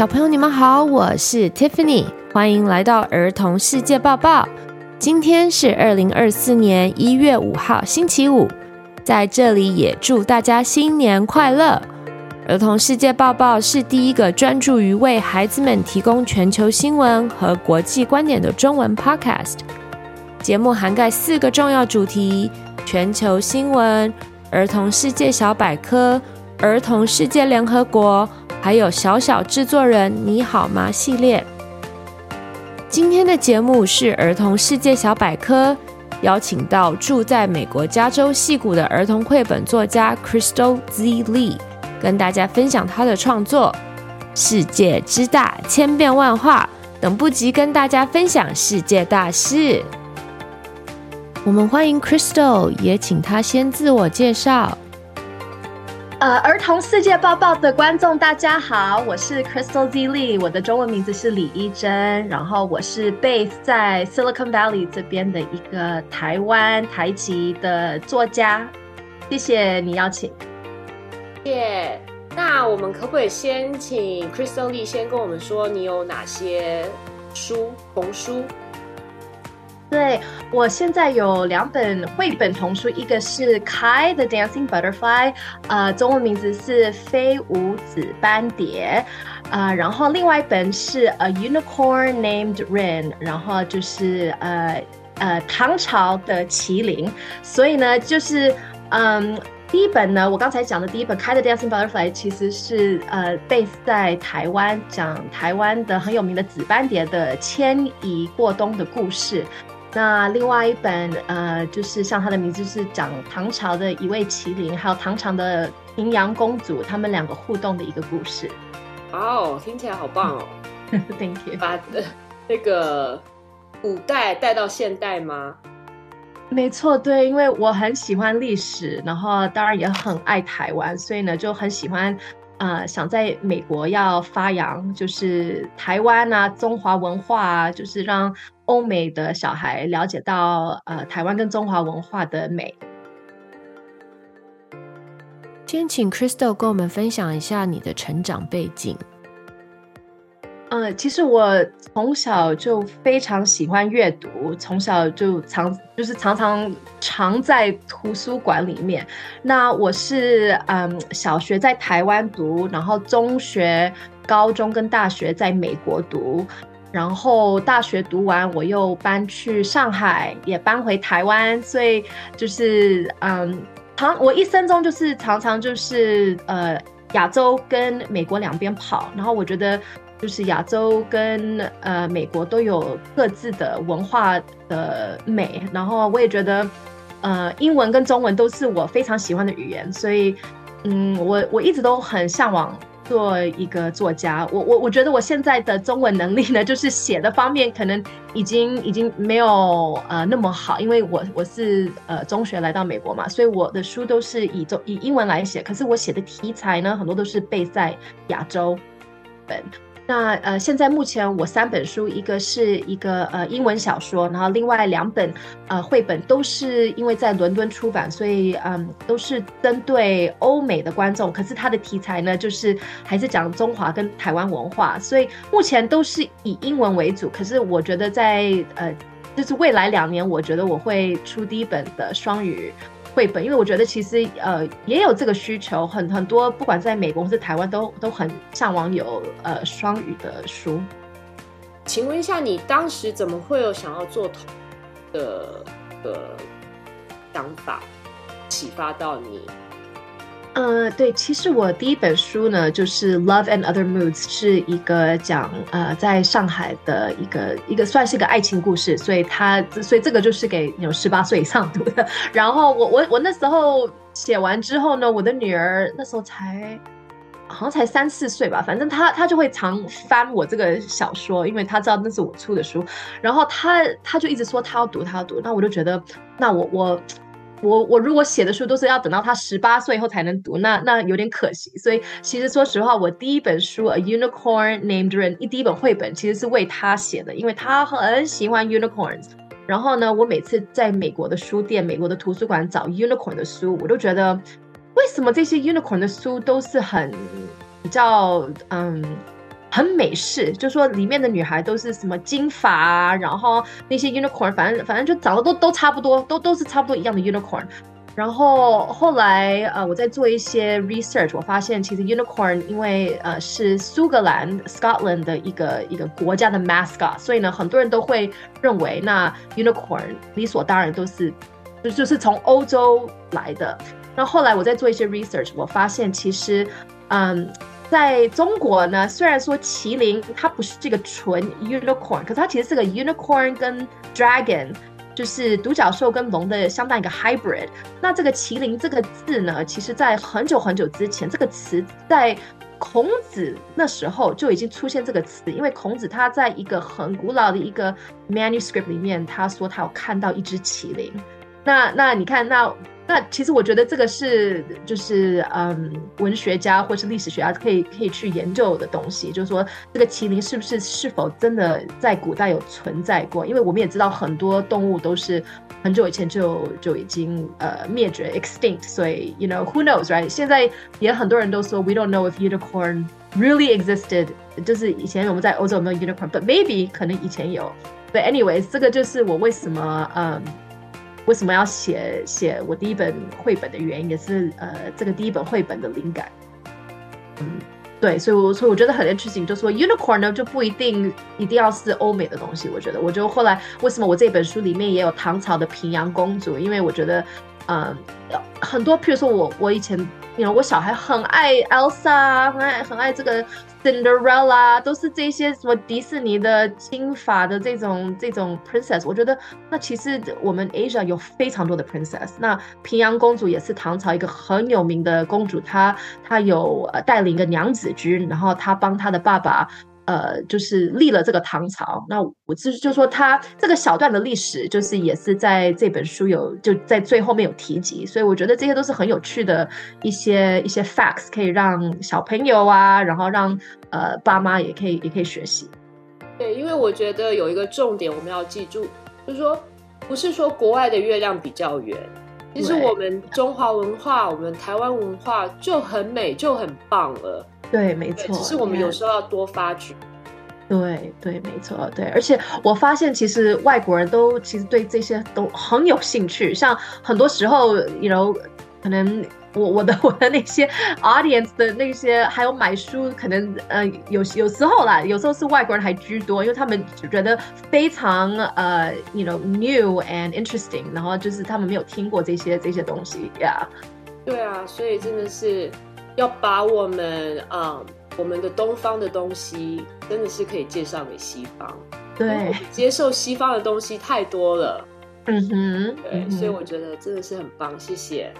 小朋友，你们好，我是 Tiffany，欢迎来到儿童世界报报。今天是二零二四年一月五号，星期五，在这里也祝大家新年快乐。儿童世界报报是第一个专注于为孩子们提供全球新闻和国际观点的中文 podcast。节目涵盖四个重要主题：全球新闻、儿童世界小百科、儿童世界联合国。还有小小制作人你好吗系列。今天的节目是儿童世界小百科，邀请到住在美国加州矽谷的儿童绘本作家 Crystal Z. Lee，跟大家分享他的创作。世界之大，千变万化，等不及跟大家分享世界大事。我们欢迎 Crystal，也请他先自我介绍。呃，儿童世界报报的观众，大家好，我是 Crystal Z. Lee，我的中文名字是李依珍，然后我是 base 在 Silicon Valley 这边的一个台湾台籍的作家，谢谢你邀请。耶、那我们可不可以先请 Crystal Lee 先跟我们说，你有哪些书童书？对，我现在有两本绘本童书，一个是 Kai the Dancing Butterfly，呃，中文名字是飞舞紫斑蝶，啊、呃，然后另外一本是 A Unicorn Named Rain 然后就是呃呃唐朝的麒麟，所以呢，就是嗯，第一本呢，我刚才讲的第一本 Kai the Dancing Butterfly，其实是呃 base 在台湾，讲台湾的很有名的紫斑蝶的迁移过冬的故事。那另外一本，呃，就是像它的名字，是讲唐朝的一位麒麟，还有唐朝的平阳公主，他们两个互动的一个故事。哦，听起来好棒哦！Thank you。把那个古代带到现代吗？没错，对，因为我很喜欢历史，然后当然也很爱台湾，所以呢就很喜欢，呃，想在美国要发扬，就是台湾啊，中华文化啊，就是让。欧美的小孩了解到，呃，台湾跟中华文化的美。先请 Crystal 跟我们分享一下你的成长背景。呃，其实我从小就非常喜欢阅读，从小就常就是常常常在图书馆里面。那我是嗯，小学在台湾读，然后中学、高中跟大学在美国读。然后大学读完，我又搬去上海，也搬回台湾，所以就是嗯，常我一生中就是常常就是呃亚洲跟美国两边跑，然后我觉得就是亚洲跟呃美国都有各自的文化的美，然后我也觉得呃英文跟中文都是我非常喜欢的语言，所以嗯我我一直都很向往。做一个作家，我我我觉得我现在的中文能力呢，就是写的方面可能已经 已经没有呃那么好，因为我我是呃中学来到美国嘛，所以我的书都是以中以英文来写，可是我写的题材呢，很多都是背在亚洲本。那呃，现在目前我三本书，一个是一个呃英文小说，然后另外两本呃绘本都是因为在伦敦出版，所以嗯都是针对欧美的观众。可是它的题材呢，就是还是讲中华跟台湾文化，所以目前都是以英文为主。可是我觉得在呃，就是未来两年，我觉得我会出第一本的双语。绘本，因为我觉得其实呃也有这个需求，很很多不管在美国或是台湾都都很向往有呃双语的书。请问一下，你当时怎么会有想要做童的的想法，启发到你？呃，对，其实我第一本书呢，就是《Love and Other Moods》，是一个讲呃，在上海的一个一个算是一个爱情故事，所以他所以这个就是给有十八岁以上读的。然后我我我那时候写完之后呢，我的女儿那时候才好像才三四岁吧，反正她她就会常翻我这个小说，因为她知道那是我出的书，然后她她就一直说她要读，她要读，那我就觉得那我我。我我如果写的书都是要等到他十八岁以后才能读，那那有点可惜。所以其实说实话，我第一本书《A Unicorn Named Rin》一第一本绘本其实是为他写的，因为他很喜欢 unicorns。然后呢，我每次在美国的书店、美国的图书馆找 unicorn 的书，我都觉得为什么这些 unicorn 的书都是很比较嗯很美式，就说里面的女孩都是什么金发啊，然后那些 unicorn，反正反正就长得都都差不多，都都是差不多一样的 unicorn。然后后来呃，我在做一些 research，我发现其实 unicorn 因为呃是苏格兰 Scotland 的一个一个国家的 mascot，所以呢，很多人都会认为那 unicorn 理所当然都是就就是从欧洲来的。那后来我在做一些 research，我发现其实嗯。在中国呢，虽然说麒麟它不是这个纯 unicorn，可是它其实是个 unicorn 跟 dragon，就是独角兽跟龙的相当一个 hybrid。那这个麒麟这个字呢，其实在很久很久之前，这个词在孔子那时候就已经出现这个词，因为孔子他在一个很古老的一个 manuscript 里面，他说他有看到一只麒麟。那那你看那。那其实我觉得这个是就是嗯，文学家或是历史学家可以可以去研究的东西，就是说这个麒麟是不是是否真的在古代有存在过？因为我们也知道很多动物都是很久以前就就已经呃灭绝 extinct，所以 you know who knows right？现在也很多人都说 we don't know if unicorn really existed，就是以前我们在欧洲有没有 unicorn，but maybe 可能以前有。But anyways，这个就是我为什么嗯。为什么要写写我第一本绘本的原因，也是呃，这个第一本绘本的灵感。嗯，对，所以我所以我觉得很 interesting，就说 unicorn 呢就不一定一定要是欧美的东西。我觉得，我就后来为什么我这本书里面也有唐朝的平阳公主，因为我觉得，嗯、很多，譬如说我我以前，我小孩很爱 Elsa，很爱很爱这个。Cinderella 都是这些什么迪士尼的金发的这种这种 princess，我觉得那其实我们 Asia 有非常多的 princess。那平阳公主也是唐朝一个很有名的公主，她她有带领一个娘子军，然后她帮她的爸爸。呃，就是立了这个唐朝。那我就是就说他这个小段的历史，就是也是在这本书有就在最后面有提及，所以我觉得这些都是很有趣的一些一些 facts，可以让小朋友啊，然后让呃爸妈也可以也可以学习。对，因为我觉得有一个重点我们要记住，就是说不是说国外的月亮比较圆，其实我们中华文化，我们台湾文化就很美，就很棒了。对，没错，只是我们有时候要多发掘。对对，没错，对，而且我发现其实外国人都其实对这些都很有兴趣，像很多时候，you know，可能我我的 我的那些 audience 的那些，还有买书，可能呃有有时候啦，有时候是外国人还居多，因为他们觉得非常呃，you know new and interesting，然后就是他们没有听过这些这些东西呀。Yeah. 对啊，所以真的是。要把我们啊、嗯，我们的东方的东西，真的是可以介绍给西方。对，接受西方的东西太多了。嗯哼，对，嗯，所以我觉得真的是很棒，谢谢。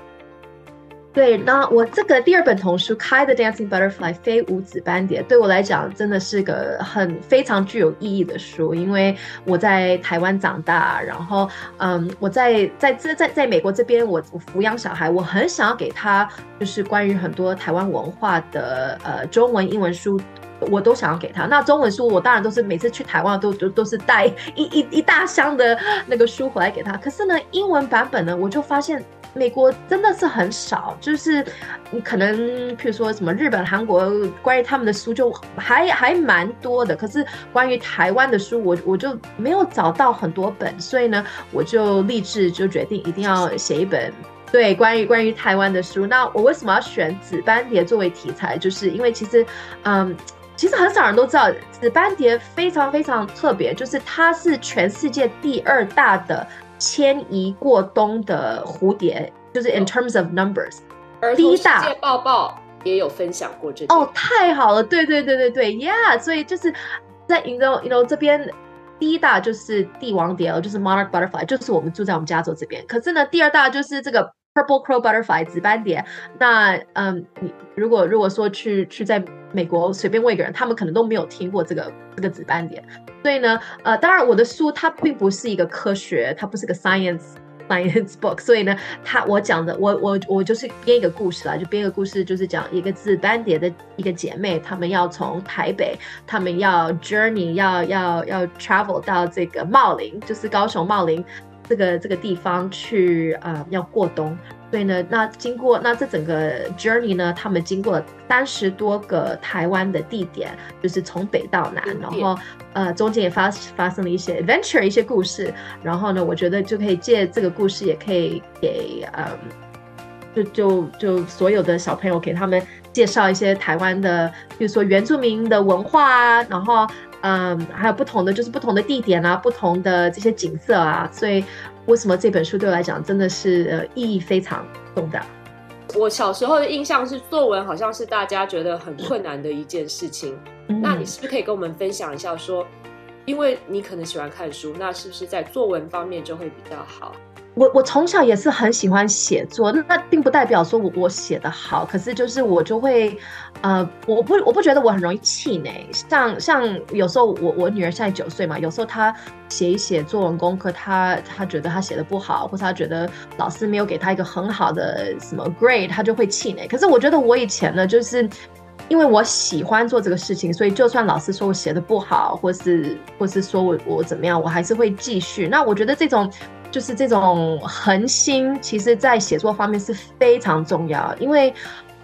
对，那我这个第二本童书《开的 Dancing Butterfly》非五子斑蝶，对我来讲真的是个很非常具有意义的书，因为我在台湾长大，然后嗯，我在在这在在美国这边，我我抚养小孩，我很想要给他就是关于很多台湾文化的呃中文、英文书，我都想要给他。那中文书我当然都是每次去台湾都都都是带一一一大箱的那个书回来给他，可是呢，英文版本呢，我就发现。美国真的是很少，就是可能，譬如说什么日本、韩国，关于他们的书就还还蛮多的。可是关于台湾的书，我我就没有找到很多本，所以呢，我就立志就决定一定要写一本对关于关于台湾的书。那我为什么要选紫斑蝶作为题材？就是因为其实，嗯，其实很少人都知道紫斑蝶非常非常特别，就是它是全世界第二大的。迁移过冬的蝴蝶，就是 in terms of numbers，第一大。世界报报也有分享过这哦，太好了，对对对对对，yeah，所以就是在 you know you know 这边第一大就是帝王蝶，就是 monarch butterfly，就是我们住在我们加州这边。可是呢，第二大就是这个 purple crow butterfly 紫斑蝶。那嗯，你如果如果说去去在美国随便问一个人，他们可能都没有听过这个这个紫斑蝶。所以呢，呃，当然我的书它并不是一个科学，它不是个 science science book。所以呢，它我讲的，我我我就是编一个故事啦，就编一个故事，就是讲一个紫斑蝶的一个姐妹，她们要从台北，她们要 journey，要要要 travel 到这个茂林，就是高雄茂林。这个这个地方去啊、呃，要过冬。所以呢，那经过那这整个 journey 呢，他们经过了三十多个台湾的地点，就是从北到南，然后呃中间也发发生了一些 adventure 一些故事。然后呢，我觉得就可以借这个故事，也可以给嗯，就就就所有的小朋友给他们介绍一些台湾的，比如说原住民的文化啊，然后嗯还有不同的就是不同的地点啊，不同的这些景色啊，所以。为什么这本书对我来讲真的是呃意义非常重大？我小时候的印象是作文好像是大家觉得很困难的一件事情。嗯、那你是不是可以跟我们分享一下说，说因为你可能喜欢看书，那是不是在作文方面就会比较好？我我从小也是很喜欢写作，那并不代表说我我写得好，可是就是我就会，呃，我不我不觉得我很容易气馁，像像有时候我我女儿现在九岁嘛，有时候她写一写作文功课，她她觉得她写的不好，或者她觉得老师没有给她一个很好的什么 grade，她就会气馁。可是我觉得我以前呢，就是因为我喜欢做这个事情，所以就算老师说我写的不好，或是或是说我我怎么样，我还是会继续。那我觉得这种。就是这种恒心，其实在写作方面是非常重要，因为，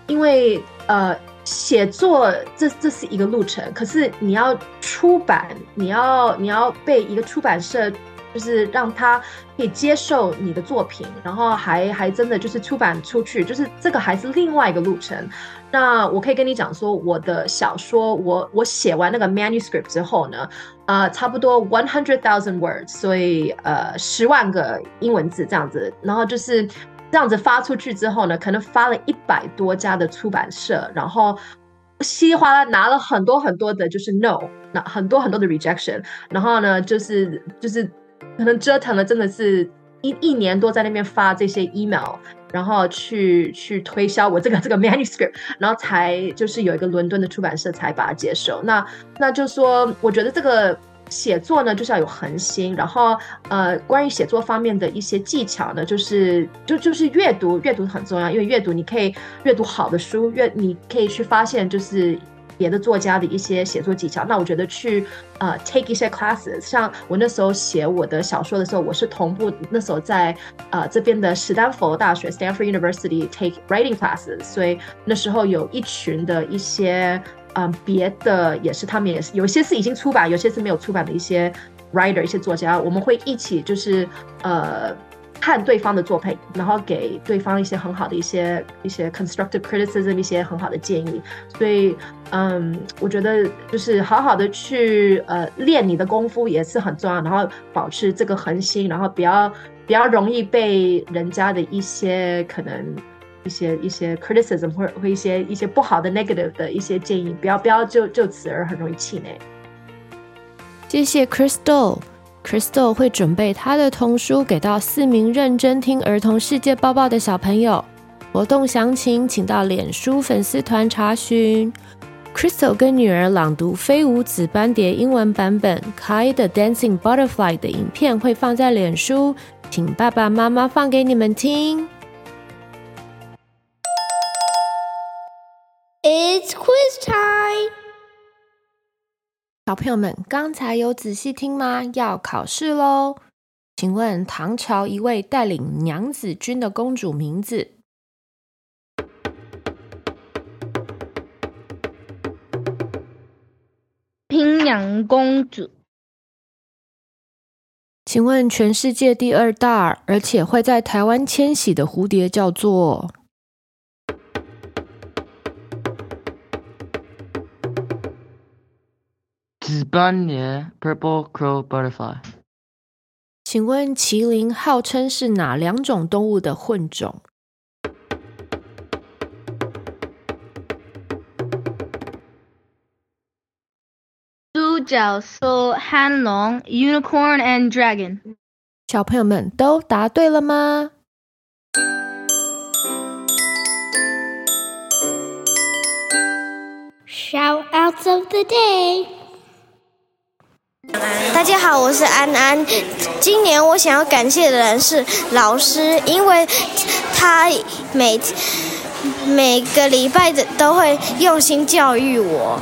因为呃，写作这这是一个路程，可是你要出版，你要你要被一个出版社。就是让他可以接受你的作品，然后还还真的就是出版出去，就是这个还是另外一个路程。那我可以跟你讲说，我的小说，我我写完那个 manuscript 之后呢，呃，差不多 one hundred thousand words，所以呃十万个英文字这样子，然后就是这样子发出去之后呢，可能发了一百多家的出版社，然后稀里哗啦拿了很多很多的，就是 no，那很多很多的 rejection，然后呢，就是就是。可能折腾了，真的是一一年多在那边发这些 email，然后去去推销我这个这个 manuscript，然后才就是有一个伦敦的出版社才把它接受。那那就说，我觉得这个写作呢，就是要有恒心。然后呃，关于写作方面的一些技巧呢，就是就就是阅读，阅读很重要，因为阅读你可以阅读好的书，阅你可以去发现就是。别的作家的一些写作技巧，那我觉得去呃 take 一些 classes，像我那时候写我的小说的时候，我是同步那时候在呃这边的史丹佛大学 Stanford University take writing classes，所以那时候有一群的一些嗯、别的也是他们也是有些是已经出版，有些是没有出版的一些 writer 一些作家，我们会一起就是呃。看对方的作品，然后给对方一些很好的一些一些 constructive criticism，一些很好的建议。所以，嗯，我觉得就是好好的去呃练你的功夫也是很重要，然后保持这个恒心，然后比较比较容易被人家的一些可能一些一些 criticism 或者或一些一些不好的 negative 的一些建议，不要不要就就此而很容易气馁。谢谢 Crystal。Crystal 会准备他的童书给到四名认真听儿童世界报报的小朋友。活动详情请到脸书粉丝团查询。Crystal 跟女儿朗读《飞舞紫斑蝶》英文版本《Kai the Dancing Butterfly》的影片会放在脸书，请爸爸妈妈放给你们听。It's quiz time. 小朋友们，刚才有仔细听吗？要考试喽！请问唐朝一位带领娘子军的公主名字？平阳公主。请问全世界第二大，而且会在台湾迁徙的蝴蝶叫做？紫斑蝶 （Purple Crow Butterfly）。请问麒麟号称是哪两种动物的混种？独角兽、汉龙 （Unicorn and Dragon）。小朋友们都答对了吗？Shoutouts of the day。 大家好，我是安安。今年我想要感谢的人是老师，因为他每每个礼拜的都会用心教育我。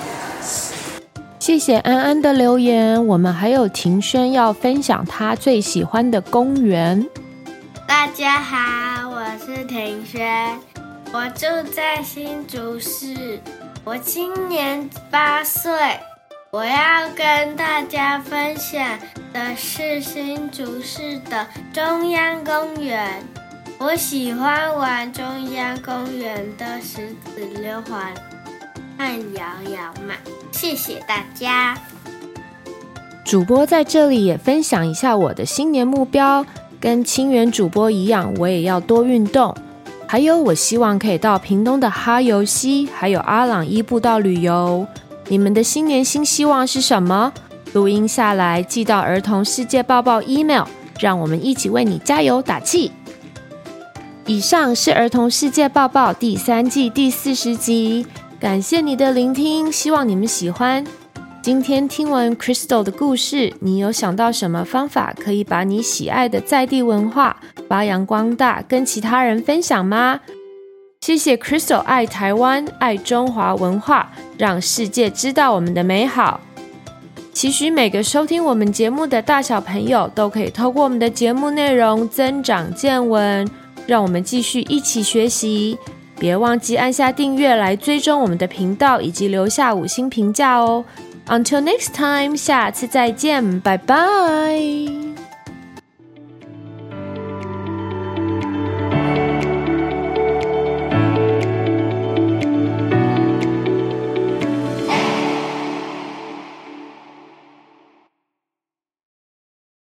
谢谢安安的留言。我们还有庭轩要分享他最喜欢的公园。大家好，我是庭轩，我住在新竹市，我今年八岁。我要跟大家分享的是新竹市的中央公园。我喜欢玩中央公园的石子溜滑和摇摇马。谢谢大家。主播在这里也分享一下我的新年目标，跟清源主播一样，我也要多运动。还有，我希望可以到屏东的哈游溪，还有阿朗伊步道旅游。你们的新年新希望是什么？录音下来寄到儿童世界报报 email，让我们一起为你加油打气。以上是儿童世界报报第三季第四十集，感谢你的聆听，希望你们喜欢。今天听完 Crystal 的故事，你有想到什么方法可以把你喜爱的在地文化发扬光大，跟其他人分享吗？谢谢 Crystal 爱台湾，爱中华文化，让世界知道我们的美好。期许每个收听我们节目的大小朋友都可以透过我们的节目内容增长见闻，让我们继续一起学习。别忘记按下订阅来追踪我们的频道，以及留下五星评价哦。Until next time，下次再见，拜拜。